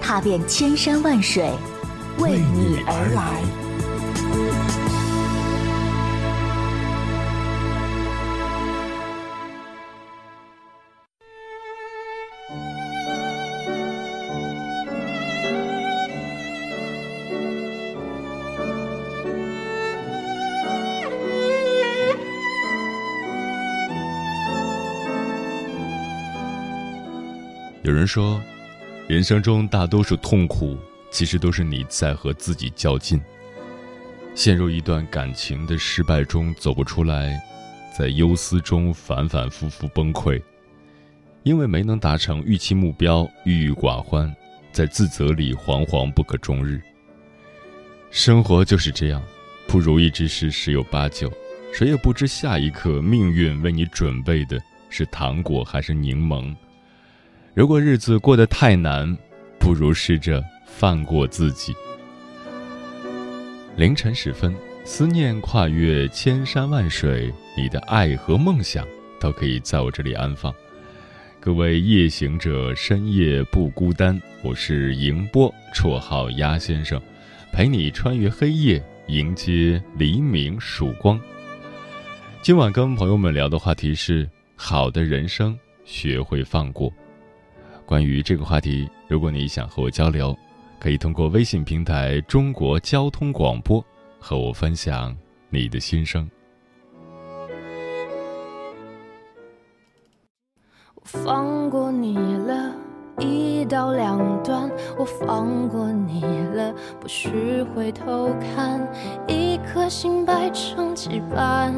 踏遍千山万水，为你而来。有人说，人生中大多数痛苦，其实都是你在和自己较劲。陷入一段感情的失败中走不出来，在忧思中反反复复崩溃，因为没能达成预期目标，郁郁寡欢，在自责里惶惶不可终日。生活就是这样，不如意之事十有八九，谁也不知下一刻命运为你准备的是糖果还是柠檬。如果日子过得太难，不如试着放过自己。凌晨时分，思念跨越千山万水，你的爱和梦想都可以在我这里安放。各位夜行者，深夜不孤单。我是迎波，绰号鸭先生，陪你穿越黑夜，迎接黎明曙光。今晚跟朋友们聊的话题是：好的人生，学会放过。关于这个话题，如果你想和我交流，可以通过微信平台“中国交通广播”和我分享你的心声。我放过你了，一刀两断；我放过你了，不许回头看。一颗心掰成几半，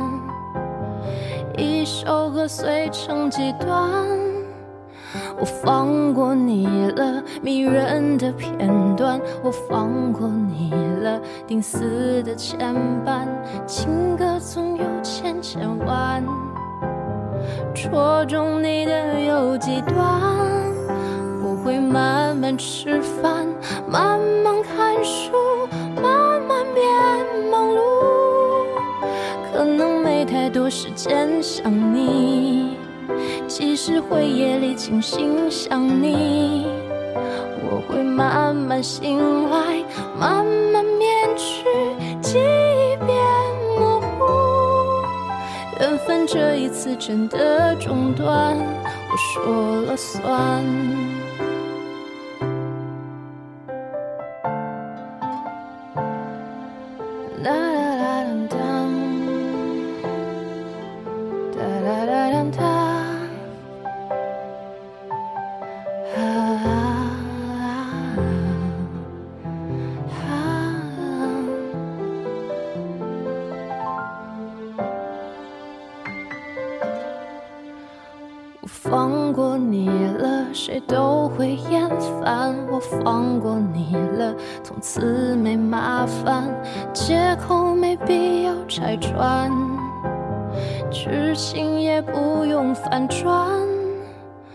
一首歌碎成几段。我放过你了，迷人的片段；我放过你了，定死的牵绊。情歌总有千千万，戳中你的有几段？我会慢慢吃饭，慢慢看书，慢慢变忙碌。可能没太多时间想你。即使会夜里清醒想你，我会慢慢醒来，慢慢免去记忆变模糊。缘分这一次真的中断，我说了算。放过你了，谁都会厌烦。我放过你了，从此没麻烦，借口没必要拆穿，剧情也不用反转。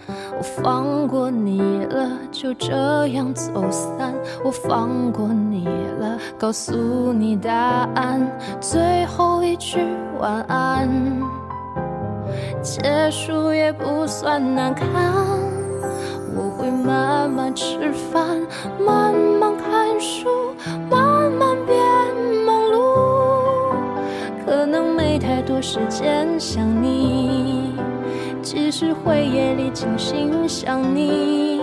我放过你了，就这样走散。我放过你了，告诉你答案，最后一句晚安。结束也不算难看，我会慢慢吃饭，慢慢看书，慢慢变忙碌。可能没太多时间想你，即使会夜里清醒想你，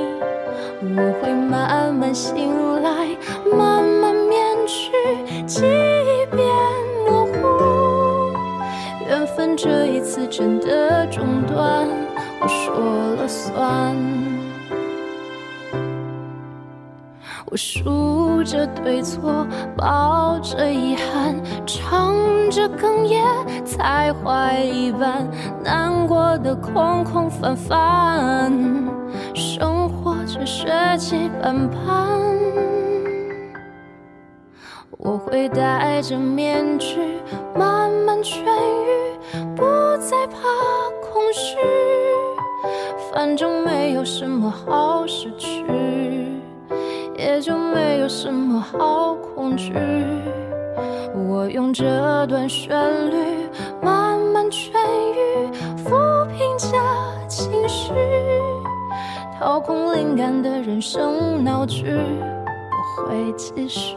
我会慢慢醒来，慢慢真的中断，我说了算。我数着对错，抱着遗憾，唱着哽咽，才坏一半，难过的空空泛泛。生活却血迹斑斑。我会戴着面具慢慢痊愈，不再怕空虚，反正没有什么好失去，也就没有什么好恐惧。我用这段旋律慢慢痊愈，抚平假情绪，掏空灵感的人生闹剧，我会继续。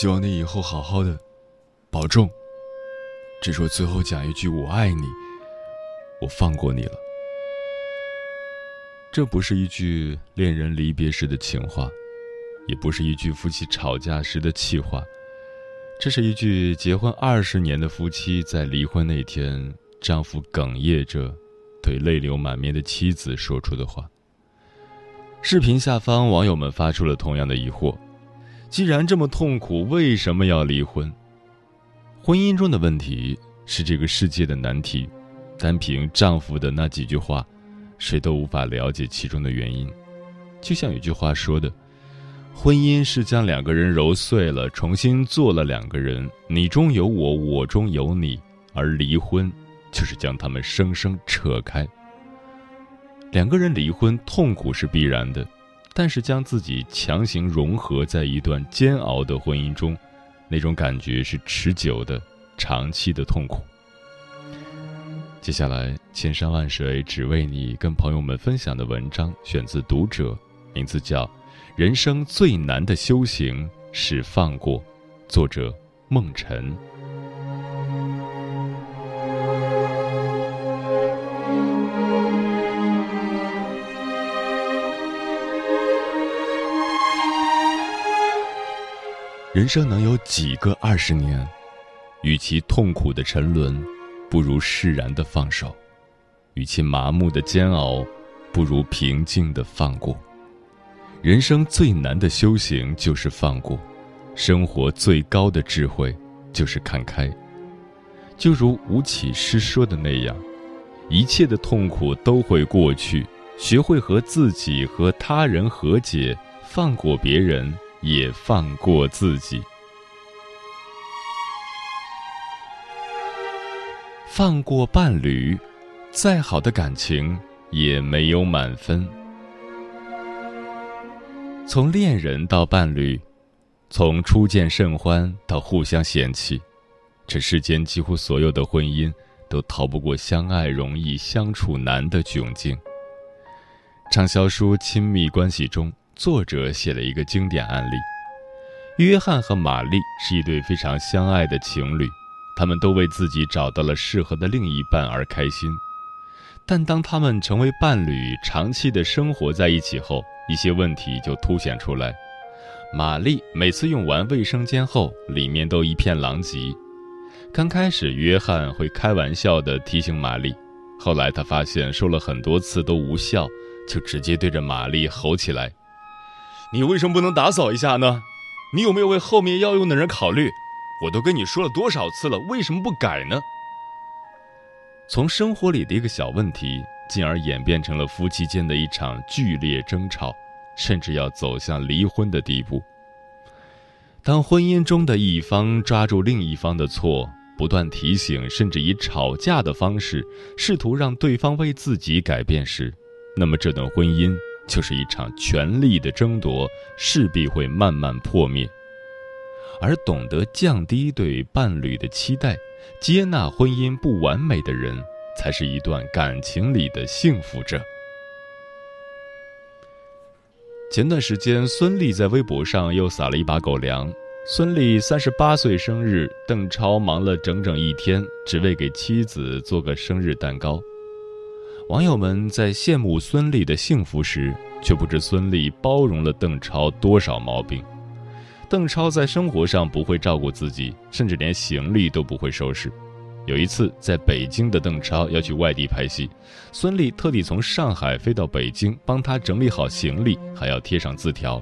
希望你以后好好的，保重。只说最后讲一句：我爱你，我放过你了。这不是一句恋人离别时的情话，也不是一句夫妻吵架时的气话，这是一句结婚二十年的夫妻在离婚那天，丈夫哽咽着对泪流满面的妻子说出的话。视频下方，网友们发出了同样的疑惑。既然这么痛苦，为什么要离婚？婚姻中的问题是这个世界的难题，单凭丈夫的那几句话，谁都无法了解其中的原因。就像有句话说的：“婚姻是将两个人揉碎了，重新做了两个人，你中有我，我中有你；而离婚，就是将他们生生扯开。两个人离婚，痛苦是必然的。”但是将自己强行融合在一段煎熬的婚姻中，那种感觉是持久的、长期的痛苦。接下来，千山万水只为你，跟朋友们分享的文章选自《读者》，名字叫《人生最难的修行是放过》，作者孟晨。人生能有几个二十年？与其痛苦的沉沦，不如释然的放手；与其麻木的煎熬，不如平静的放过。人生最难的修行就是放过，生活最高的智慧就是看开。就如吴启诗说的那样，一切的痛苦都会过去，学会和自己和他人和解，放过别人。也放过自己，放过伴侣，再好的感情也没有满分。从恋人到伴侣，从初见甚欢到互相嫌弃，这世间几乎所有的婚姻都逃不过相爱容易相处难的窘境。畅销书《亲密关系》中。作者写了一个经典案例：约翰和玛丽是一对非常相爱的情侣，他们都为自己找到了适合的另一半而开心。但当他们成为伴侣，长期的生活在一起后，一些问题就凸显出来。玛丽每次用完卫生间后，里面都一片狼藉。刚开始，约翰会开玩笑地提醒玛丽，后来他发现说了很多次都无效，就直接对着玛丽吼起来。你为什么不能打扫一下呢？你有没有为后面要用的人考虑？我都跟你说了多少次了，为什么不改呢？从生活里的一个小问题，进而演变成了夫妻间的一场剧烈争吵，甚至要走向离婚的地步。当婚姻中的一方抓住另一方的错，不断提醒，甚至以吵架的方式试图让对方为自己改变时，那么这段婚姻就是一场权力的争夺，势必会慢慢破灭。而懂得降低对伴侣的期待，接纳婚姻不完美的人，才是一段感情里的幸福者。前段时间，孙俪在微博上又撒了一把狗粮。孙俪三十八岁生日，邓超忙了整整一天，只为给妻子做个生日蛋糕。网友们在羡慕孙俪的幸福时，却不知孙俪包容了邓超多少毛病。邓超在生活上不会照顾自己，甚至连行李都不会收拾。有一次，在北京的邓超要去外地拍戏，孙俪特地从上海飞到北京，帮他整理好行李，还要贴上字条。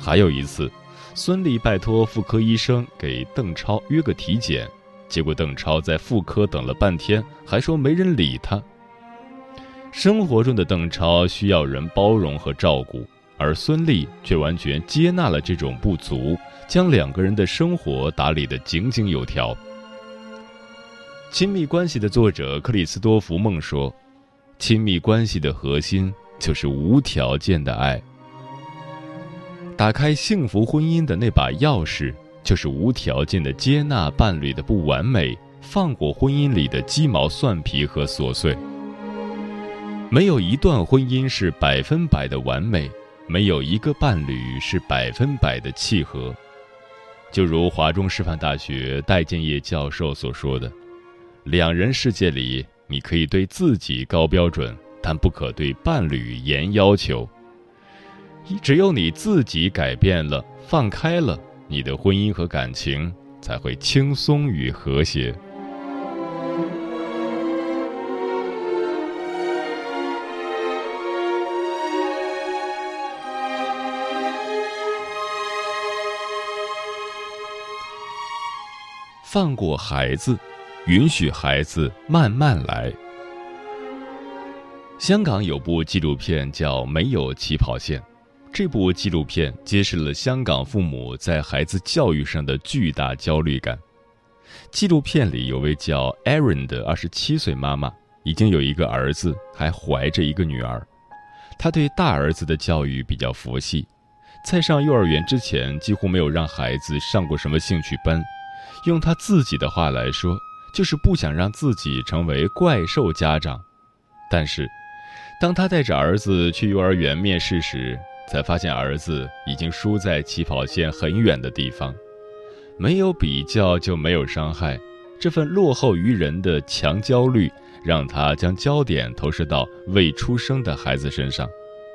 还有一次。孙俪拜托妇科医生给邓超约个体检，结果邓超在妇科等了半天，还说没人理他。生活中的邓超需要人包容和照顾，而孙俪却完全接纳了这种不足，将两个人的生活打理得井井有条。亲密关系的作者克里斯多福·梦说：“亲密关系的核心就是无条件的爱。”打开幸福婚姻的那把钥匙，就是无条件的接纳伴侣的不完美，放过婚姻里的鸡毛蒜皮和琐碎。没有一段婚姻是百分百的完美，没有一个伴侣是百分百的契合。就如华中师范大学戴建业教授所说的：“两人世界里，你可以对自己高标准，但不可对伴侣严要求。”只有你自己改变了、放开了，你的婚姻和感情才会轻松与和谐。放过孩子，允许孩子慢慢来。香港有部纪录片叫《没有起跑线》。这部纪录片揭示了香港父母在孩子教育上的巨大焦虑感。纪录片里有位叫 Aaron 的二十七岁妈妈，已经有一个儿子，还怀着一个女儿。她对大儿子的教育比较佛系，在上幼儿园之前几乎没有让孩子上过什么兴趣班。用他自己的话来说，就是不想让自己成为怪兽家长。但是，当他带着儿子去幼儿园面试时，才发现儿子已经输在起跑线很远的地方，没有比较就没有伤害，这份落后于人的强焦虑让他将焦点投射到未出生的孩子身上。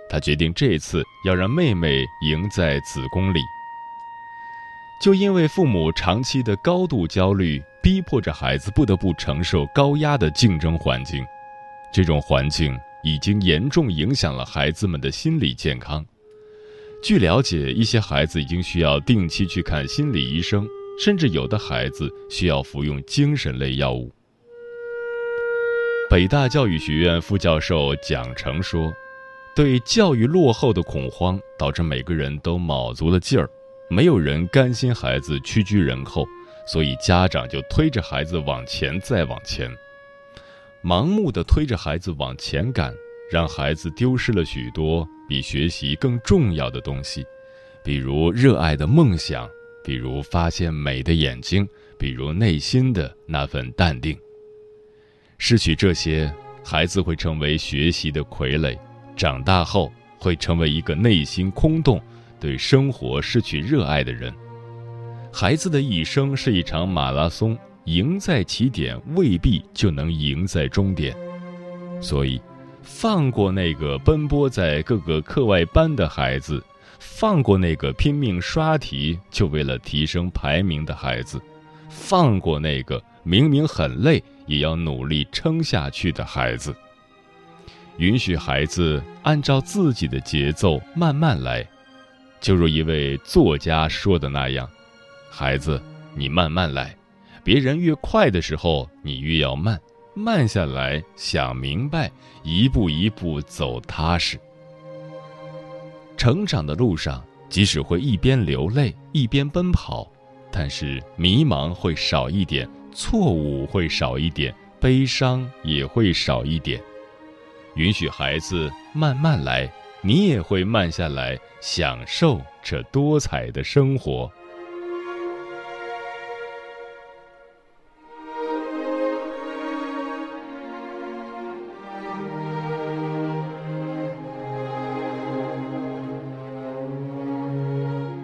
他决定这次要让妹妹赢在子宫里。就因为父母长期的高度焦虑，逼迫着孩子不得不承受高压的竞争环境，这种环境已经严重影响了孩子们的心理健康。据了解，一些孩子已经需要定期去看心理医生，甚至有的孩子需要服用精神类药物。北大教育学院副教授蒋成说：“对教育落后的恐慌，导致每个人都卯足了劲儿，没有人甘心孩子屈居人后，所以家长就推着孩子往前再往前，盲目的推着孩子往前赶。”让孩子丢失了许多比学习更重要的东西，比如热爱的梦想，比如发现美的眼睛，比如内心的那份淡定。失去这些，孩子会成为学习的傀儡，长大后会成为一个内心空洞、对生活失去热爱的人。孩子的一生是一场马拉松，赢在起点未必就能赢在终点，所以。放过那个奔波在各个课外班的孩子，放过那个拼命刷题就为了提升排名的孩子，放过那个明明很累也要努力撑下去的孩子。允许孩子按照自己的节奏慢慢来，就如一位作家说的那样：“孩子，你慢慢来，别人越快的时候，你越要慢。”慢下来，想明白，一步一步走踏实。成长的路上，即使会一边流泪一边奔跑，但是迷茫会少一点，错误会少一点，悲伤也会少一点。允许孩子慢慢来，你也会慢下来，享受这多彩的生活。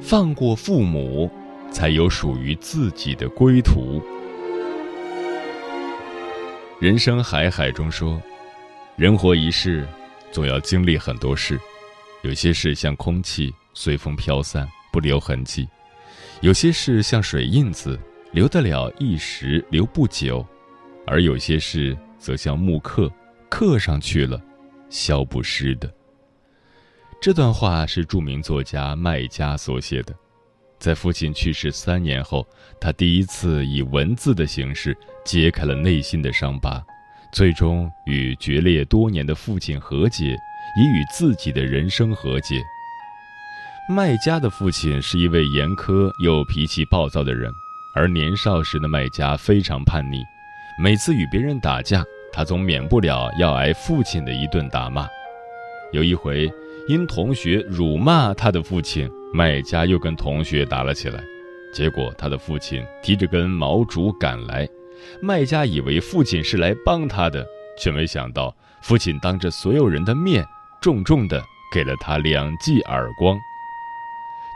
放过父母，才有属于自己的归途。人生海海中说，人活一世，总要经历很多事。有些事像空气，随风飘散，不留痕迹；有些事像水印子，留得了一时，留不久；而有些事则像木刻，刻上去了，消不失的。这段话是著名作家麦家所写的，在父亲去世三年后，他第一次以文字的形式揭开了内心的伤疤，最终与决裂多年的父亲和解，以与自己的人生和解。麦家的父亲是一位严苛又脾气暴躁的人，而年少时的麦家非常叛逆，每次与别人打架，他总免不了要挨父亲的一顿打骂。有一回。因同学辱骂他的父亲，麦家又跟同学打了起来，结果他的父亲提着根毛竹赶来，麦家以为父亲是来帮他的，却没想到父亲当着所有人的面，重重的给了他两记耳光。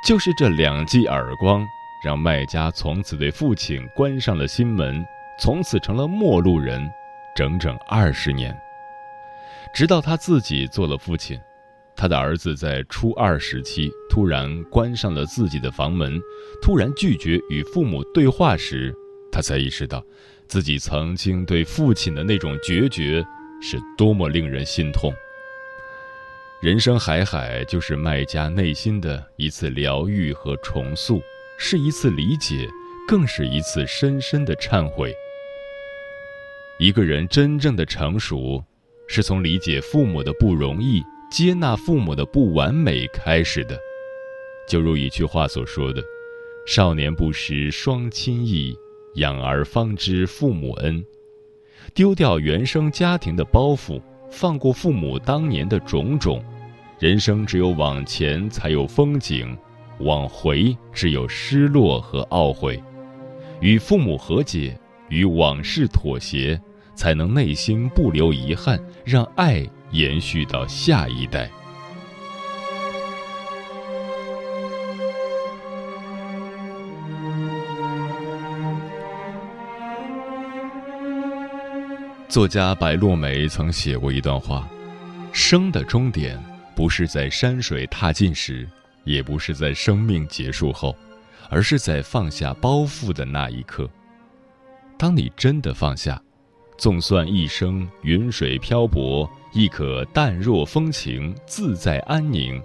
就是这两记耳光，让麦家从此对父亲关上了心门，从此成了陌路人，整整二十年，直到他自己做了父亲。他的儿子在初二时期突然关上了自己的房门，突然拒绝与父母对话时，他才意识到，自己曾经对父亲的那种决绝是多么令人心痛。人生海海，就是卖家内心的一次疗愈和重塑，是一次理解，更是一次深深的忏悔。一个人真正的成熟，是从理解父母的不容易。接纳父母的不完美开始的，就如一句话所说的：“少年不识双亲意，养儿方知父母恩。”丢掉原生家庭的包袱，放过父母当年的种种，人生只有往前才有风景，往回只有失落和懊悔。与父母和解，与往事妥协，才能内心不留遗憾，让爱。延续到下一代。作家白落梅曾写过一段话：生的终点不是在山水踏尽时，也不是在生命结束后，而是在放下包袱的那一刻。当你真的放下，纵算一生云水漂泊。亦可淡若风情，自在安宁。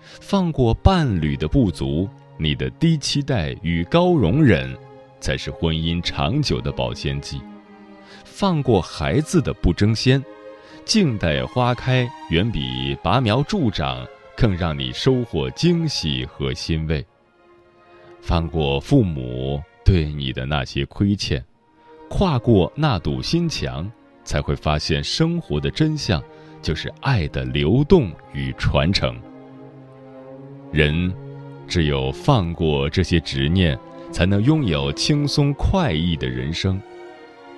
放过伴侣的不足，你的低期待与高容忍，才是婚姻长久的保鲜剂。放过孩子的不争先，静待花开，远比拔苗助长更让你收获惊喜和欣慰。放过父母对你的那些亏欠，跨过那堵心墙。才会发现生活的真相，就是爱的流动与传承。人只有放过这些执念，才能拥有轻松快意的人生。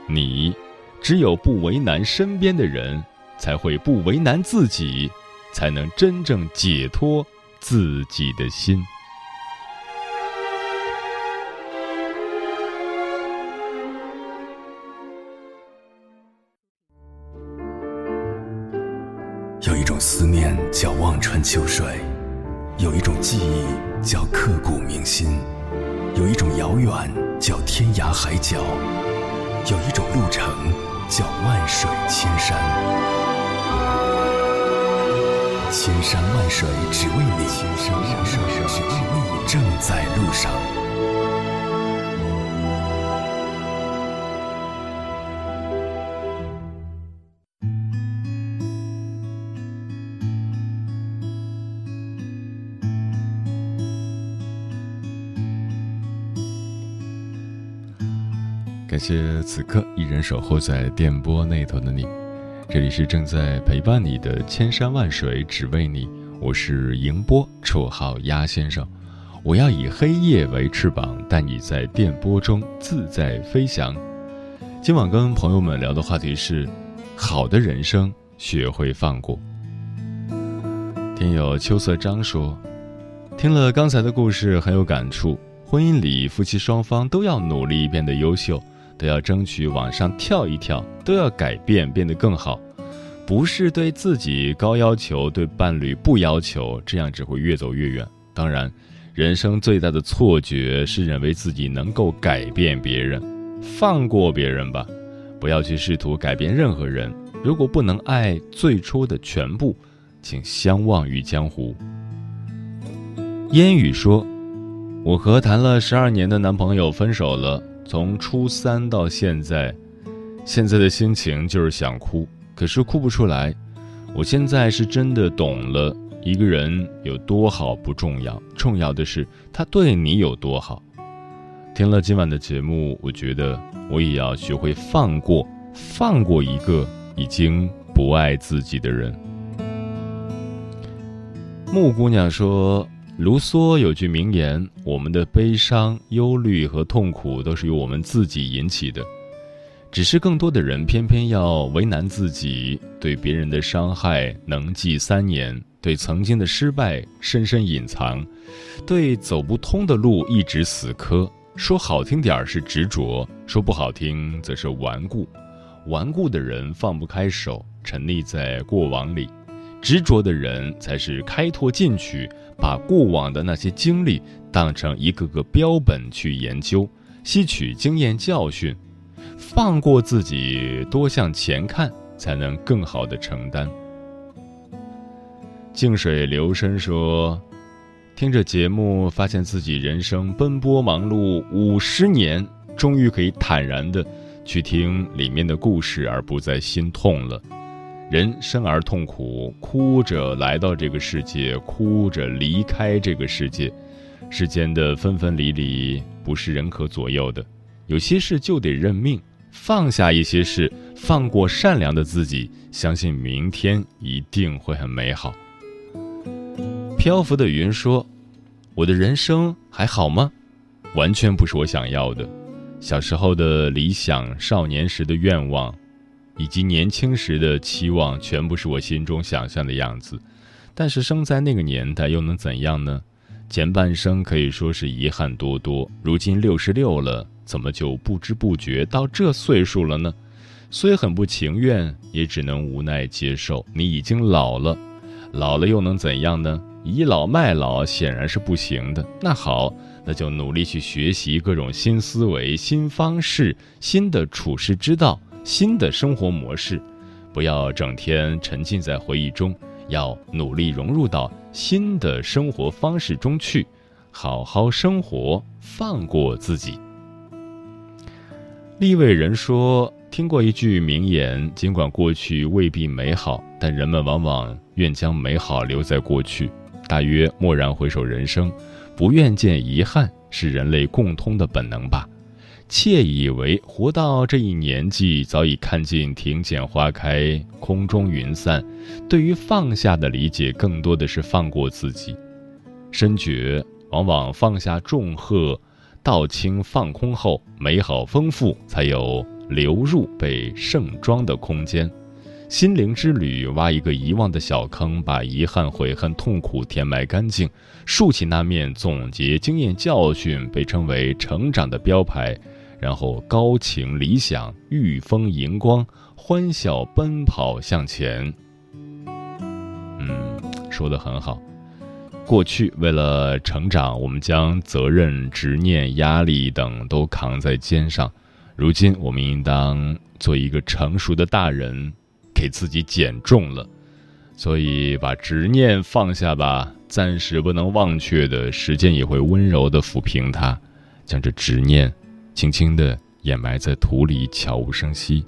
你只有不为难身边的人，才会不为难自己，才能真正解脱自己的心。有一种思念叫望穿秋水，有一种记忆叫刻骨铭心，有一种遥远叫天涯海角，有一种路程叫万水千山。千山万水只为你，千山万水只为你，正在路上。感谢此刻依然守候在电波那头的你，这里是正在陪伴你的千山万水只为你，我是迎波，绰号鸭先生。我要以黑夜为翅膀，带你在电波中自在飞翔。今晚跟朋友们聊的话题是：好的人生，学会放过。听友秋色章说，听了刚才的故事很有感触，婚姻里夫妻双方都要努力变得优秀。都要争取往上跳一跳，都要改变，变得更好，不是对自己高要求，对伴侣不要求，这样只会越走越远。当然，人生最大的错觉是认为自己能够改变别人，放过别人吧，不要去试图改变任何人。如果不能爱最初的全部，请相忘于江湖。烟雨说：“我和谈了十二年的男朋友分手了。”从初三到现在，现在的心情就是想哭，可是哭不出来。我现在是真的懂了，一个人有多好不重要，重要的是他对你有多好。听了今晚的节目，我觉得我也要学会放过，放过一个已经不爱自己的人。木姑娘说。卢梭有句名言：“我们的悲伤、忧虑和痛苦都是由我们自己引起的，只是更多的人偏偏要为难自己，对别人的伤害能记三年，对曾经的失败深深隐藏，对走不通的路一直死磕。说好听点儿是执着，说不好听则是顽固。顽固的人放不开手，沉溺在过往里。”执着的人才是开拓进取，把过往的那些经历当成一个个标本去研究，吸取经验教训，放过自己，多向前看，才能更好的承担。静水流深说：“听着节目，发现自己人生奔波忙碌五十年，终于可以坦然的去听里面的故事，而不再心痛了。”人生而痛苦，哭着来到这个世界，哭着离开这个世界。世间的分分离离不是人可左右的，有些事就得认命，放下一些事，放过善良的自己，相信明天一定会很美好。漂浮的云说：“我的人生还好吗？完全不是我想要的。小时候的理想，少年时的愿望。”以及年轻时的期望，全部是我心中想象的样子。但是生在那个年代，又能怎样呢？前半生可以说是遗憾多多。如今六十六了，怎么就不知不觉到这岁数了呢？虽很不情愿，也只能无奈接受。你已经老了，老了又能怎样呢？倚老卖老显然是不行的。那好，那就努力去学习各种新思维、新方式、新的处事之道。新的生活模式，不要整天沉浸在回忆中，要努力融入到新的生活方式中去，好好生活，放过自己。立位人说：“听过一句名言，尽管过去未必美好，但人们往往愿将美好留在过去。大约蓦然回首人生，不愿见遗憾，是人类共通的本能吧。”窃以为活到这一年纪，早已看尽庭前花开，空中云散。对于放下的理解，更多的是放过自己。深觉往往放下重荷，道清放空后，美好丰富才有流入被盛装的空间。心灵之旅，挖一个遗忘的小坑，把遗憾、悔恨、痛苦填埋干净，竖起那面总结经验教训，被称为成长的标牌。然后高情理想，御风荧光，欢笑奔跑向前。嗯，说的很好。过去为了成长，我们将责任、执念、压力等都扛在肩上。如今，我们应当做一个成熟的大人，给自己减重了。所以，把执念放下吧。暂时不能忘却的时间，也会温柔的抚平它，将这执念。轻轻的掩埋在土里悄无声息。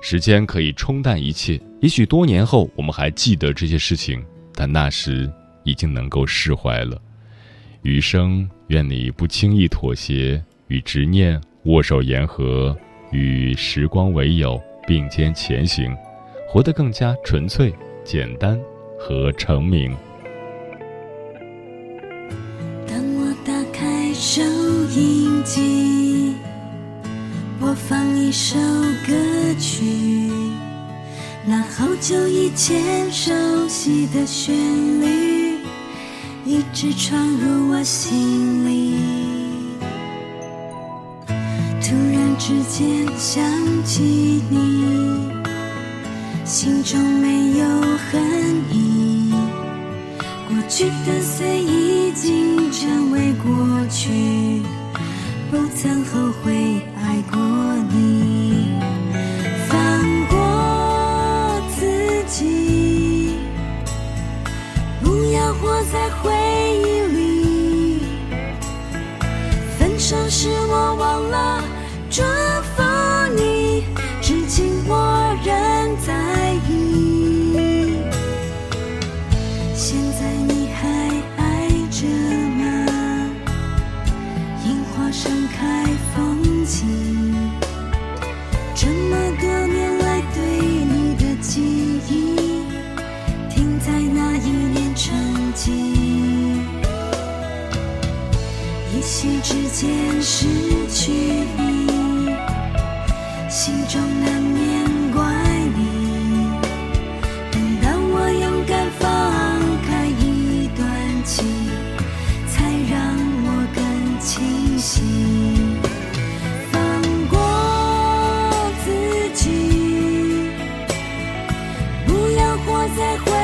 时间可以冲淡一切也许多年后我们还记得这些事情但那时已经能够释怀了。余生愿你不轻易妥协与执念握手言和与时光为友并肩前行活得更加纯粹简单和澄明当我打开声音一首歌曲那好久以前熟悉的旋律一直闯入我心里。突然之间想起你心中没有恨意。过去的岁月已经成为过去不曾后悔爱过你放过自己不要活在回忆里。分手再会。